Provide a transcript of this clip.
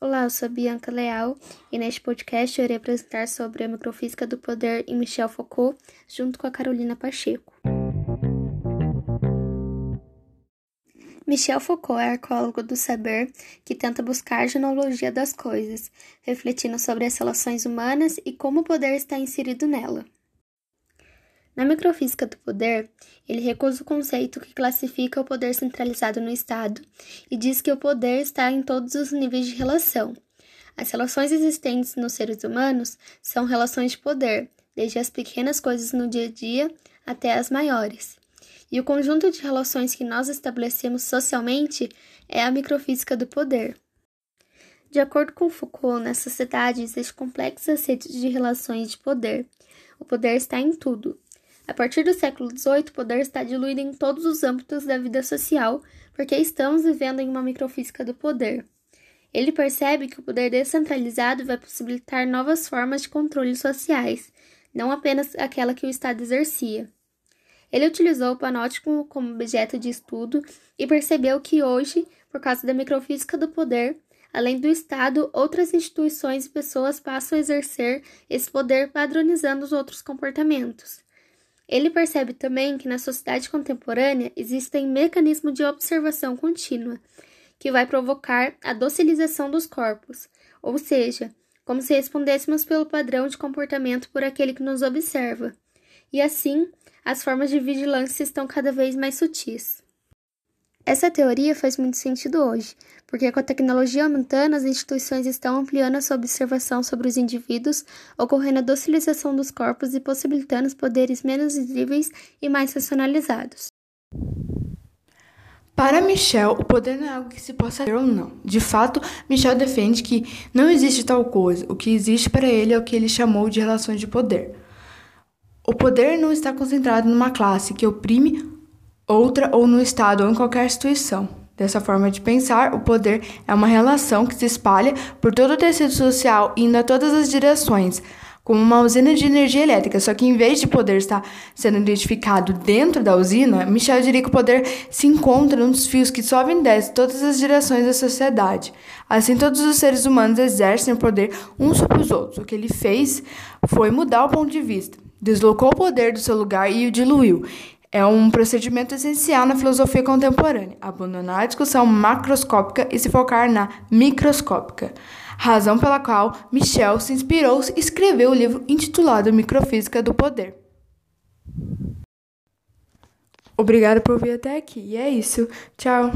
Olá, eu sou Bianca Leal e neste podcast eu irei apresentar sobre a microfísica do poder em Michel Foucault, junto com a Carolina Pacheco. Michel Foucault é arqueólogo do saber que tenta buscar a genealogia das coisas, refletindo sobre as relações humanas e como o poder está inserido nela. Na microfísica do poder, ele recusa o conceito que classifica o poder centralizado no Estado e diz que o poder está em todos os níveis de relação. As relações existentes nos seres humanos são relações de poder, desde as pequenas coisas no dia a dia até as maiores. E o conjunto de relações que nós estabelecemos socialmente é a microfísica do poder. De acordo com Foucault, na sociedade existem complexas redes de relações de poder. O poder está em tudo, a partir do século XVIII, o poder está diluído em todos os âmbitos da vida social, porque estamos vivendo em uma microfísica do poder. Ele percebe que o poder descentralizado vai possibilitar novas formas de controle sociais, não apenas aquela que o Estado exercia. Ele utilizou o panótico como objeto de estudo e percebeu que hoje, por causa da microfísica do poder, além do Estado, outras instituições e pessoas passam a exercer esse poder padronizando os outros comportamentos. Ele percebe também que na sociedade contemporânea existem mecanismos de observação contínua, que vai provocar a docilização dos corpos, ou seja, como se respondêssemos pelo padrão de comportamento por aquele que nos observa. E assim, as formas de vigilância estão cada vez mais sutis. Essa teoria faz muito sentido hoje, porque com a tecnologia aumentando, as instituições estão ampliando a sua observação sobre os indivíduos, ocorrendo a docilização dos corpos e possibilitando os poderes menos visíveis e mais racionalizados. Para Michel, o poder não é algo que se possa ter ou não. De fato, Michel defende que não existe tal coisa. O que existe para ele é o que ele chamou de relações de poder. O poder não está concentrado numa classe que oprime outra ou no Estado ou em qualquer instituição. Dessa forma de pensar, o poder é uma relação que se espalha por todo o tecido social, indo a todas as direções, como uma usina de energia elétrica. Só que em vez de poder estar sendo identificado dentro da usina, Michel diria que o poder se encontra nos fios que sobem e descem todas as direções da sociedade. Assim, todos os seres humanos exercem o poder uns sobre os outros. O que ele fez foi mudar o ponto de vista, deslocou o poder do seu lugar e o diluiu. É um procedimento essencial na filosofia contemporânea, abandonar a discussão macroscópica e se focar na microscópica, razão pela qual Michel se inspirou e escreveu o livro intitulado Microfísica do Poder. Obrigada por vir até aqui. E é isso. Tchau.